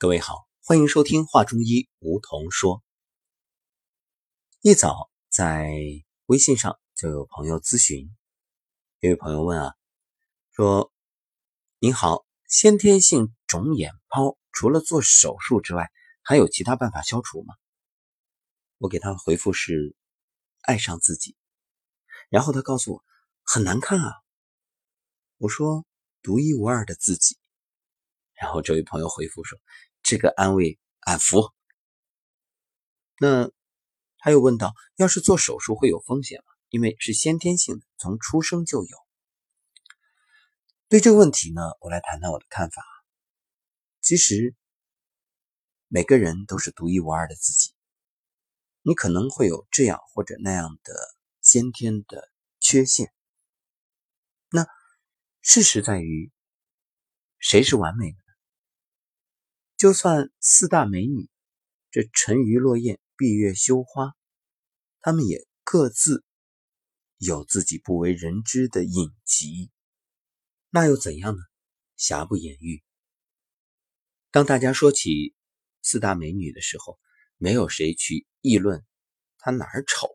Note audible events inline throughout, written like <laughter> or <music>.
各位好，欢迎收听《话中医》，梧桐说。一早在微信上就有朋友咨询，有位朋友问啊，说：“您好，先天性肿眼泡除了做手术之外，还有其他办法消除吗？”我给他回复是：“爱上自己。”然后他告诉我：“很难看啊。”我说：“独一无二的自己。”然后这位朋友回复说。这个安慰俺服。那他又问道：“要是做手术会有风险吗？因为是先天性的，从出生就有。”对这个问题呢，我来谈谈我的看法。其实每个人都是独一无二的自己，你可能会有这样或者那样的先天的缺陷。那事实在于，谁是完美的？就算四大美女，这沉鱼落雁、闭月羞花，她们也各自有自己不为人知的隐疾，那又怎样呢？瑕不掩瑜。当大家说起四大美女的时候，没有谁去议论她哪儿丑，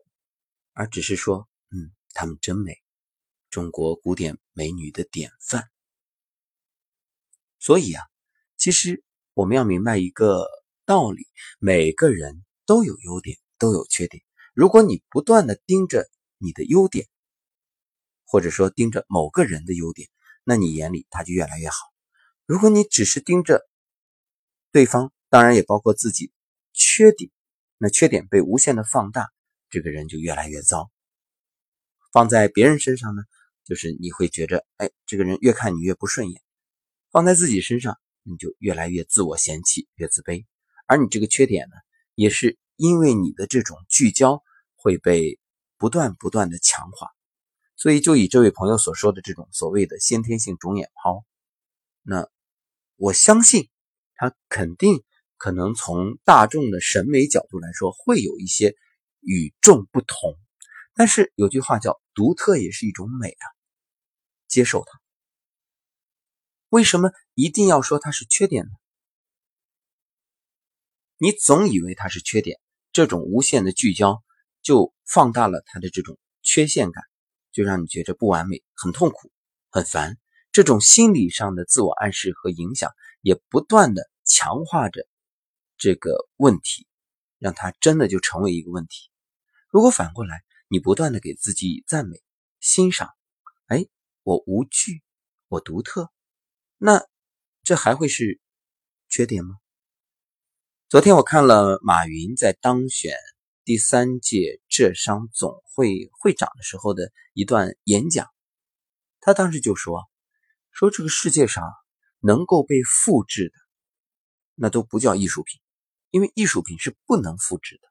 而只是说：“嗯，她们真美，中国古典美女的典范。”所以啊，其实。我们要明白一个道理：每个人都有优点，都有缺点。如果你不断的盯着你的优点，或者说盯着某个人的优点，那你眼里他就越来越好。如果你只是盯着对方，当然也包括自己缺点，那缺点被无限的放大，这个人就越来越糟。放在别人身上呢，就是你会觉着，哎，这个人越看你越不顺眼；放在自己身上。你就越来越自我嫌弃，越自卑，而你这个缺点呢，也是因为你的这种聚焦会被不断不断的强化，所以就以这位朋友所说的这种所谓的先天性肿眼泡，那我相信他肯定可能从大众的审美角度来说会有一些与众不同，但是有句话叫独特也是一种美啊，接受它。为什么一定要说它是缺点呢？你总以为它是缺点，这种无限的聚焦就放大了它的这种缺陷感，就让你觉着不完美、很痛苦、很烦。这种心理上的自我暗示和影响，也不断的强化着这个问题，让它真的就成为一个问题。如果反过来，你不断的给自己以赞美、欣赏，哎，我无惧，我独特。那这还会是缺点吗？昨天我看了马云在当选第三届浙商总会会长的时候的一段演讲，他当时就说：“说这个世界上能够被复制的，那都不叫艺术品，因为艺术品是不能复制的，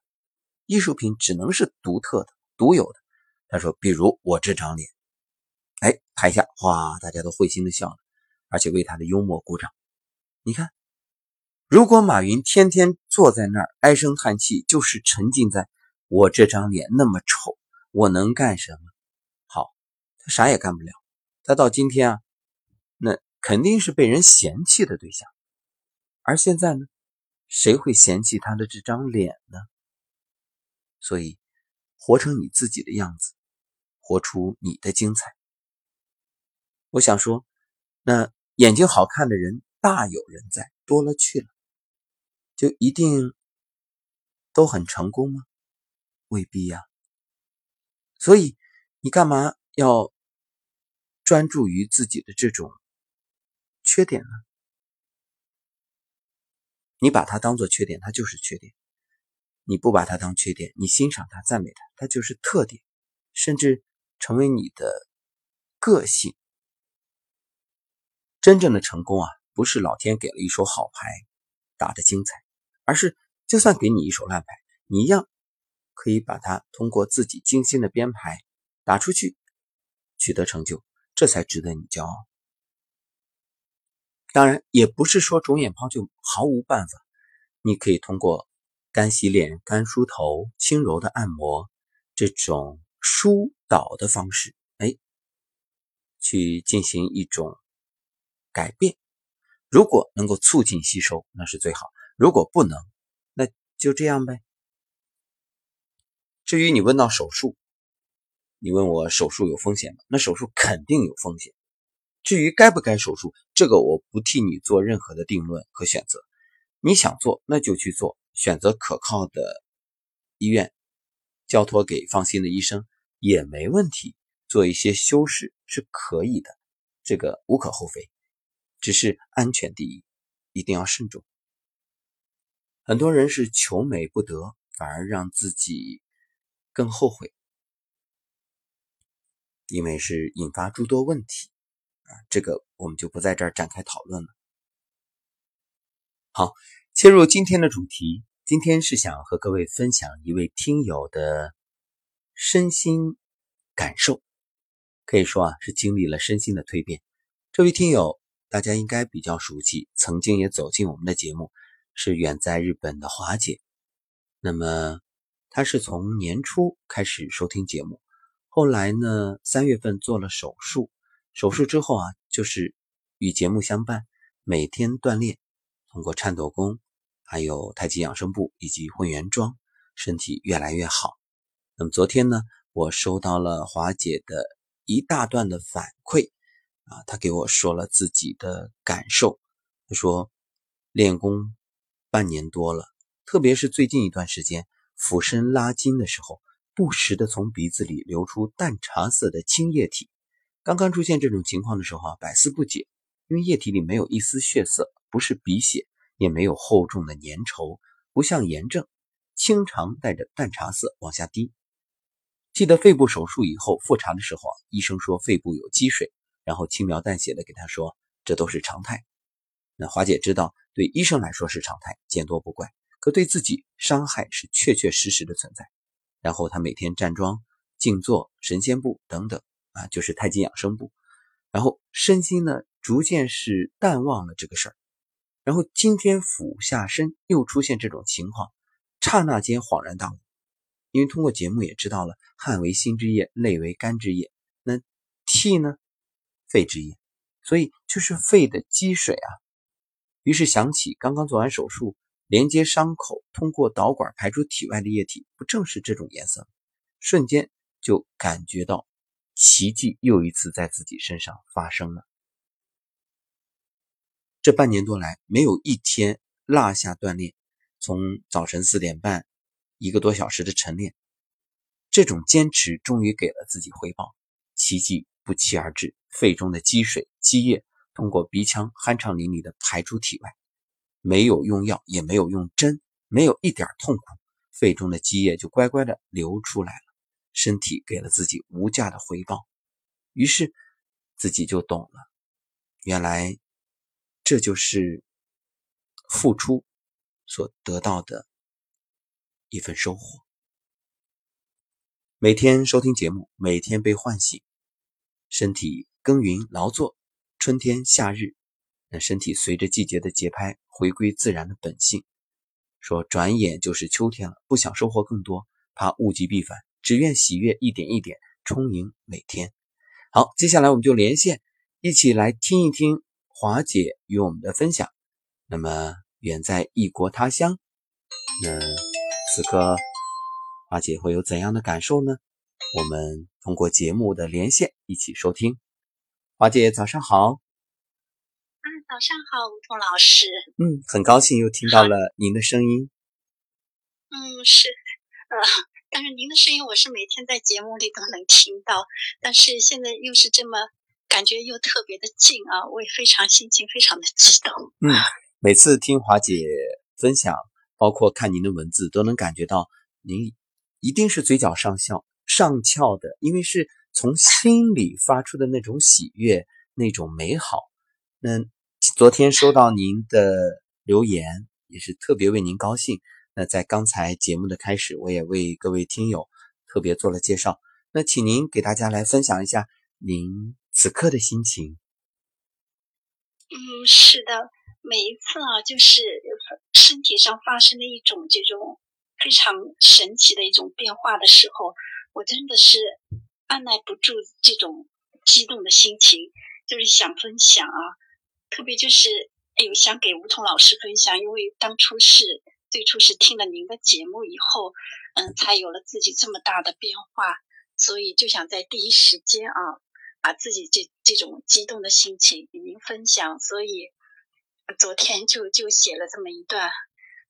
艺术品只能是独特的、独有的。”他说：“比如我这张脸，哎，台下哗，大家都会心的笑了。”而且为他的幽默鼓掌。你看，如果马云天天坐在那儿唉声叹气，就是沉浸在我这张脸那么丑，我能干什么？好，他啥也干不了。他到今天啊，那肯定是被人嫌弃的对象。而现在呢，谁会嫌弃他的这张脸呢？所以，活成你自己的样子，活出你的精彩。我想说。那眼睛好看的人大有人在，多了去了，就一定都很成功吗？未必呀。所以你干嘛要专注于自己的这种缺点呢？你把它当做缺点，它就是缺点；你不把它当缺点，你欣赏它、赞美它，它就是特点，甚至成为你的个性。真正的成功啊，不是老天给了一手好牌，打得精彩，而是就算给你一手烂牌，你一样可以把它通过自己精心的编排打出去，取得成就，这才值得你骄傲。当然，也不是说肿眼泡就毫无办法，你可以通过干洗脸、干梳头、轻柔的按摩这种疏导的方式，哎，去进行一种。改变，如果能够促进吸收，那是最好；如果不能，那就这样呗。至于你问到手术，你问我手术有风险吗？那手术肯定有风险。至于该不该手术，这个我不替你做任何的定论和选择。你想做，那就去做，选择可靠的医院，交托给放心的医生也没问题。做一些修饰是可以的，这个无可厚非。只是安全第一，一定要慎重。很多人是求美不得，反而让自己更后悔。因为是引发诸多问题啊，这个我们就不在这儿展开讨论了。好，切入今天的主题，今天是想和各位分享一位听友的身心感受，可以说啊是经历了身心的蜕变。这位听友大家应该比较熟悉，曾经也走进我们的节目，是远在日本的华姐。那么她是从年初开始收听节目。后来呢，三月份做了手术，手术之后啊，就是与节目相伴，每天锻炼，通过颤抖功，还有太极养生步以及混元桩，身体越来越好。那么昨天呢，我收到了华姐的一大段的反馈啊，他给我说了自己的感受，他说练功半年多了，特别是最近一段时间，俯身拉筋的时候。不时的从鼻子里流出淡茶色的清液体。刚刚出现这种情况的时候啊，百思不解，因为液体里没有一丝血色，不是鼻血，也没有厚重的粘稠，不像炎症，清长带着淡茶色往下滴。记得肺部手术以后复查的时候啊，医生说肺部有积水，然后轻描淡写的给他说这都是常态。那华姐知道，对医生来说是常态，见多不怪，可对自己伤害是确确实实的存在。然后他每天站桩、静坐、神仙步等等啊，就是太极养生步。然后身心呢，逐渐是淡忘了这个事儿。然后今天俯下身又出现这种情况，刹那间恍然大悟。因为通过节目也知道了，汗为心之液，泪为肝之液，那涕呢，肺之液，所以就是肺的积水啊。于是想起刚刚做完手术。连接伤口，通过导管排出体外的液体，不正是这种颜色？瞬间就感觉到奇迹又一次在自己身上发生了。这半年多来，没有一天落下锻炼，从早晨四点半一个多小时的晨练，这种坚持终于给了自己回报，奇迹不期而至，肺中的积水积液通过鼻腔酣畅淋漓的排出体外。没有用药，也没有用针，没有一点痛苦，肺中的积液就乖乖的流出来了，身体给了自己无价的回报，于是自己就懂了，原来这就是付出所得到的一份收获。每天收听节目，每天被唤醒，身体耕耘劳作，春天夏日。那身体随着季节的节拍回归自然的本性，说转眼就是秋天了，不想收获更多，怕物极必反，只愿喜悦一点一点充盈每天。好，接下来我们就连线，一起来听一听华姐与我们的分享。那么远在异国他乡，那此刻华姐会有怎样的感受呢？我们通过节目的连线一起收听。华姐，早上好。啊早上好，吴桐老师。嗯，很高兴又听到了您的声音。嗯，是，<laughs> 呃，但是您的声音我是每天在节目里都能听到，但是现在又是这么感觉又特别的近啊，我也非常心情非常的激动。嗯，每次听华姐分享，包括看您的文字，都能感觉到您一定是嘴角上笑上翘的，因为是从心里发出的那种喜悦，那种美好。那。昨天收到您的留言，也是特别为您高兴。那在刚才节目的开始，我也为各位听友特别做了介绍。那请您给大家来分享一下您此刻的心情。嗯，是的，每一次啊，就是身体上发生的一种这种非常神奇的一种变化的时候，我真的是按耐不住这种激动的心情，就是想分享啊。特别就是有想给吴桐老师分享，因为当初是最初是听了您的节目以后，嗯，才有了自己这么大的变化，所以就想在第一时间啊，把自己这这种激动的心情与您分享，所以昨天就就写了这么一段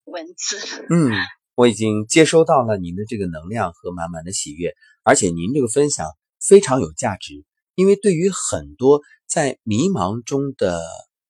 文字。嗯，我已经接收到了您的这个能量和满满的喜悦，而且您这个分享非常有价值，因为对于很多在迷茫中的。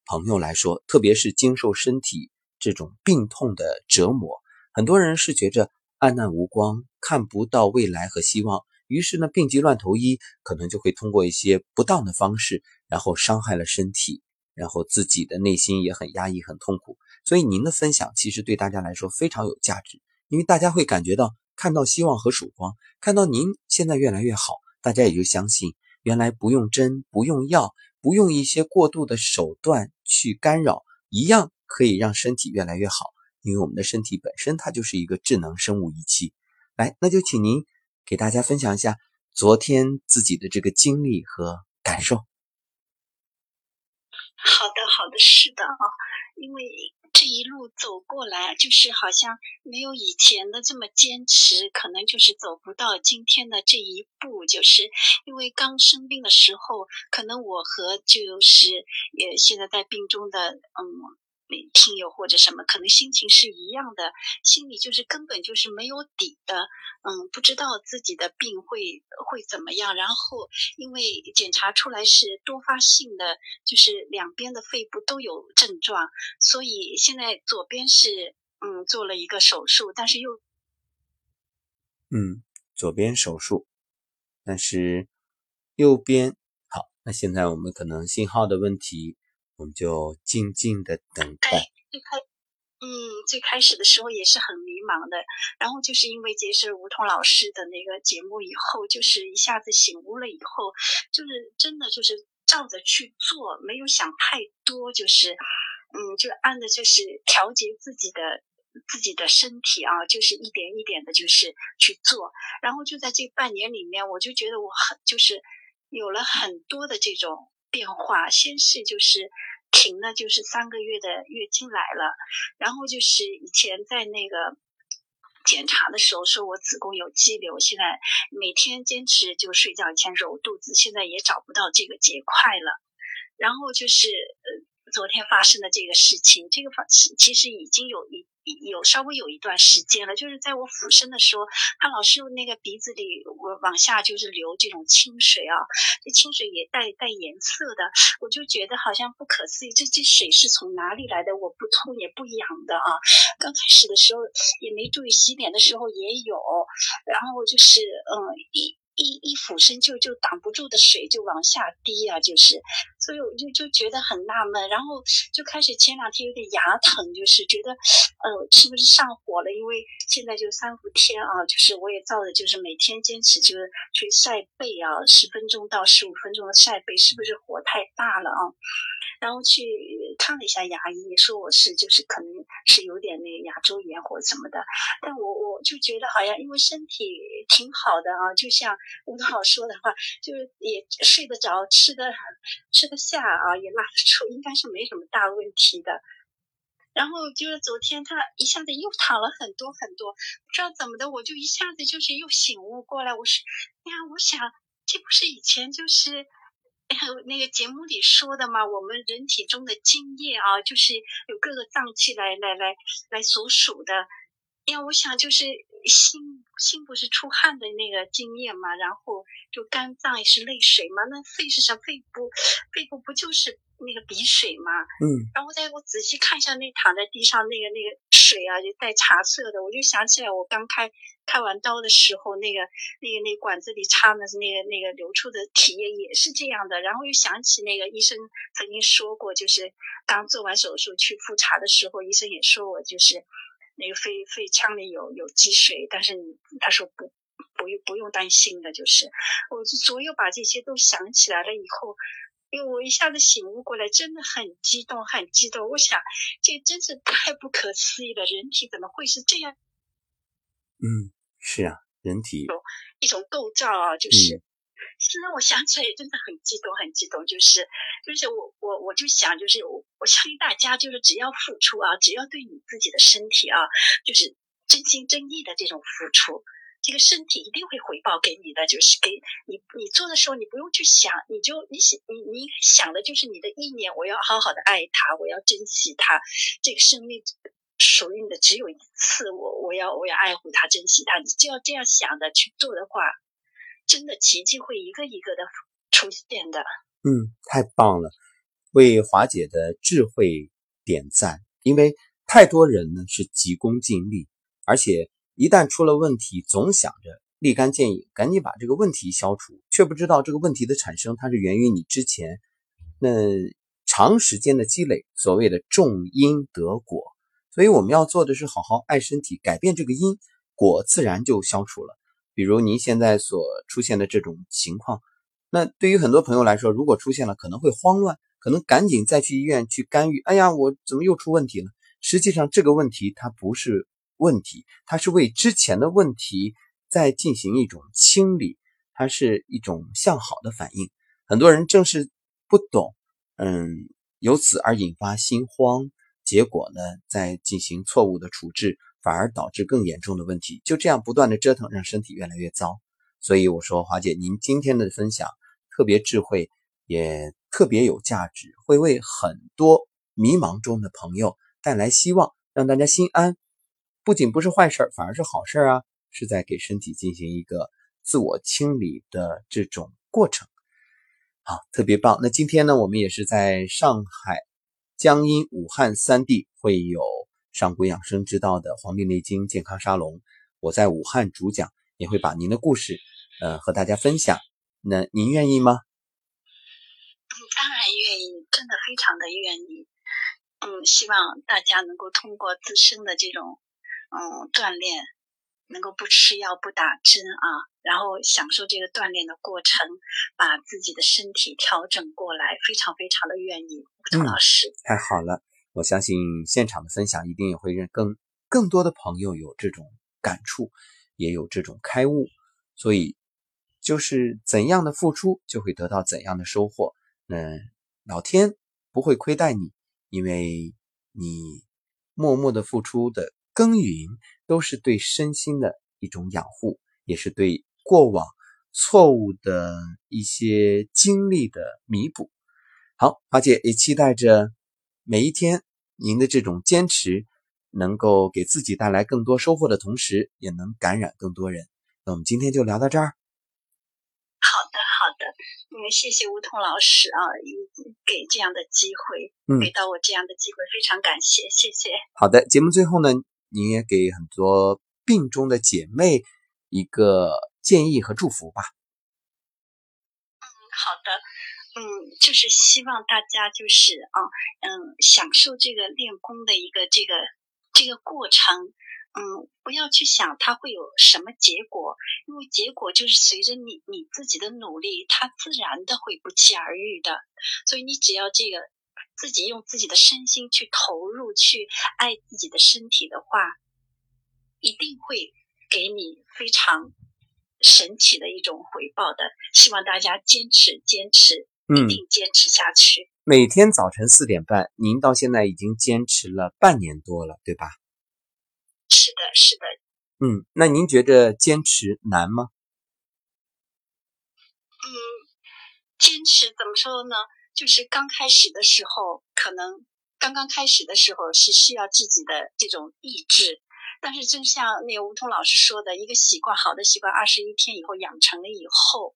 朋友来说，特别是经受身体这种病痛的折磨，很多人是觉着暗淡无光，看不到未来和希望，于是呢，病急乱投医，可能就会通过一些不当的方式，然后伤害了身体，然后自己的内心也很压抑、很痛苦。所以您的分享其实对大家来说非常有价值，因为大家会感觉到看到希望和曙光，看到您现在越来越好，大家也就相信，原来不用针，不用药。不用一些过度的手段去干扰，一样可以让身体越来越好。因为我们的身体本身它就是一个智能生物仪器。来，那就请您给大家分享一下昨天自己的这个经历和感受。好的，好的，是的啊，因为。这一路走过来，就是好像没有以前的这么坚持，可能就是走不到今天的这一步。就是因为刚生病的时候，可能我和就是也现在在病中的嗯。听友或者什么，可能心情是一样的，心里就是根本就是没有底的，嗯，不知道自己的病会会怎么样。然后因为检查出来是多发性的，就是两边的肺部都有症状，所以现在左边是嗯做了一个手术，但是又嗯左边手术，但是右边好。那现在我们可能信号的问题。我们就静静的等待。最开，嗯，最开始的时候也是很迷茫的，然后就是因为结识吴桐老师的那个节目以后，就是一下子醒悟了以后，就是真的就是照着去做，没有想太多，就是，嗯，就按着就是调节自己的自己的身体啊，就是一点一点的，就是去做。然后就在这半年里面，我就觉得我很就是有了很多的这种。变化，先是就是停了，就是三个月的月经来了，然后就是以前在那个检查的时候说我子宫有肌瘤，现在每天坚持就睡觉前揉肚子，现在也找不到这个结块了，然后就是呃昨天发生的这个事情，这个发其实已经有一。有稍微有一段时间了，就是在我俯身的时候，他老是用那个鼻子里我往下就是流这种清水啊，这清水也带带颜色的，我就觉得好像不可思议，这这水是从哪里来的？我不痛也不痒的啊，刚开始的时候也没注意，洗脸的时候也有，然后就是嗯。一一俯身就就挡不住的水就往下滴啊，就是，所以我就就觉得很纳闷，然后就开始前两天有点牙疼，就是觉得，呃，是不是上火了？因为现在就三伏天啊，就是我也照着，就是每天坚持就是去晒背啊，十分钟到十五分钟的晒背，是不是火太大了啊？然后去看了一下牙医，说我是就是可能是有点那牙周炎或什么的，但我我就觉得好像因为身体挺好的啊，就像吴导说的话，就是也睡得着，吃的吃得下啊，也拉得出，应该是没什么大问题的。然后就是昨天他一下子又躺了很多很多，不知道怎么的，我就一下子就是又醒悟过来，我说，哎呀，我想这不是以前就是。那个节目里说的嘛，我们人体中的精液啊，就是有各个脏器来来来来所属的。因为我想，就是心心不是出汗的那个精液嘛，然后就肝脏也是泪水嘛，那肺是什么？肺部肺部不就是那个鼻水嘛？嗯。然后再我仔细看一下那躺在地上那个那个水啊，就带茶色的，我就想起来我刚开开完刀的时候，那个那个那管子里插的是那个那个流出的体液也是这样的。然后又想起那个医生曾经说过，就是刚做完手术去复查的时候，医生也说我就是。那个肺肺腔里有有积水，但是你他说不不用不用担心的，就是我就所有把这些都想起来了以后，因为我一下子醒悟过来，真的很激动很激动。我想这真是太不可思议了，人体怎么会是这样？嗯，是啊，人体一种构造啊，就是现在我想起来也真的很激动，很激动。就是，就是我我我就想，就是我我相信大家，就是只要付出啊，只要对你自己的身体啊，就是真心真意的这种付出，这个身体一定会回报给你的。就是给你你做的时候，你不用去想，你就你想你你想的就是你的意念，我要好好的爱他，我要珍惜他，这个生命属于你的只有一次，我我要我要爱护他，珍惜他。你就要这样想的去做的话。真的奇迹会一个一个的出现的。嗯，太棒了，为华姐的智慧点赞。因为太多人呢是急功近利，而且一旦出了问题，总想着立竿见影，赶紧把这个问题消除，却不知道这个问题的产生，它是源于你之前那长时间的积累，所谓的种因得果。所以我们要做的是好好爱身体，改变这个因，果自然就消除了。比如您现在所出现的这种情况，那对于很多朋友来说，如果出现了，可能会慌乱，可能赶紧再去医院去干预。哎呀，我怎么又出问题了？实际上，这个问题它不是问题，它是为之前的问题在进行一种清理，它是一种向好的反应。很多人正是不懂，嗯，由此而引发心慌，结果呢，在进行错误的处置。反而导致更严重的问题，就这样不断的折腾，让身体越来越糟。所以我说，华姐，您今天的分享特别智慧，也特别有价值，会为很多迷茫中的朋友带来希望，让大家心安。不仅不是坏事反而是好事啊，是在给身体进行一个自我清理的这种过程。好，特别棒。那今天呢，我们也是在上海、江阴、武汉三地会有。上古养生之道的《黄帝内经健康沙龙》，我在武汉主讲，也会把您的故事，呃，和大家分享。那您愿意吗？嗯，当然愿意，真的非常的愿意。嗯，希望大家能够通过自身的这种嗯锻炼，能够不吃药、不打针啊，然后享受这个锻炼的过程，把自己的身体调整过来，非常非常的愿意。吴老师，太好了。我相信现场的分享一定也会让更更多的朋友有这种感触，也有这种开悟。所以，就是怎样的付出，就会得到怎样的收获。那老天不会亏待你，因为你默默的付出的耕耘，都是对身心的一种养护，也是对过往错误的一些经历的弥补。好，华姐也期待着。每一天，您的这种坚持，能够给自己带来更多收获的同时，也能感染更多人。那我们今天就聊到这儿。好的，好的，嗯，谢谢吴桐老师啊，给这样的机会，嗯，给到我这样的机会，非常感谢，谢谢。好的，节目最后呢，您也给很多病中的姐妹一个建议和祝福吧。嗯，好的。嗯，就是希望大家就是啊，嗯，享受这个练功的一个这个这个过程，嗯，不要去想它会有什么结果，因为结果就是随着你你自己的努力，它自然的会不期而遇的。所以你只要这个自己用自己的身心去投入，去爱自己的身体的话，一定会给你非常神奇的一种回报的。希望大家坚持坚持。一定坚持下去。每天早晨四点半，您到现在已经坚持了半年多了，对吧？是的，是的。嗯，那您觉得坚持难吗？嗯，坚持怎么说呢？就是刚开始的时候，可能刚刚开始的时候是需要自己的这种意志。但是，正像那个吴桐老师说的，一个习惯，好的习惯，二十一天以后养成了以后。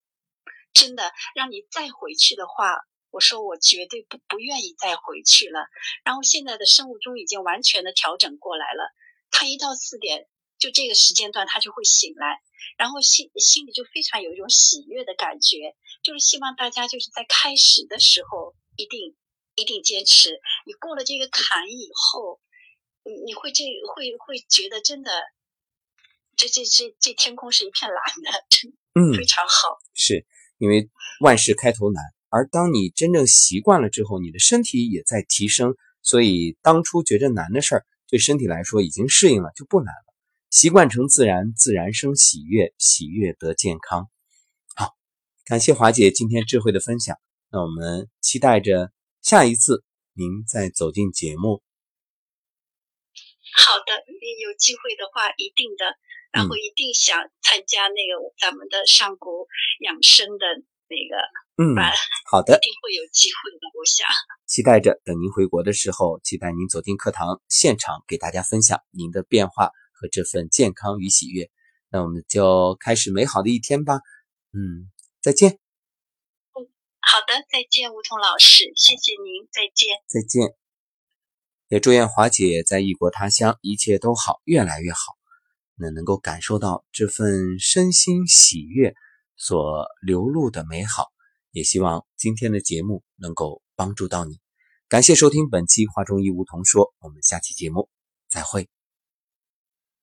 真的让你再回去的话，我说我绝对不不愿意再回去了。然后现在的生物钟已经完全的调整过来了，他一到四点就这个时间段他就会醒来，然后心心里就非常有一种喜悦的感觉，就是希望大家就是在开始的时候一定一定坚持，你过了这个坎以后，你你会这会会觉得真的，这这这这天空是一片蓝的，真嗯 <laughs> 非常好是。因为万事开头难，而当你真正习惯了之后，你的身体也在提升，所以当初觉着难的事儿，对身体来说已经适应了，就不难了。习惯成自然，自然生喜悦，喜悦得健康。好，感谢华姐今天智慧的分享。那我们期待着下一次您再走进节目。好的，有机会的话，一定的，然后一定想参加那个咱们的上古养生的那个嗯。好的，一定会有机会的，我想。期待着等您回国的时候，期待您走进课堂现场，给大家分享您的变化和这份健康与喜悦。那我们就开始美好的一天吧。嗯，再见。嗯，好的，再见，梧桐老师，谢谢您，再见。再见。也祝愿华姐在异国他乡一切都好，越来越好。那能够感受到这份身心喜悦所流露的美好，也希望今天的节目能够帮助到你。感谢收听本期《画中医梧桐说》，我们下期节目再会。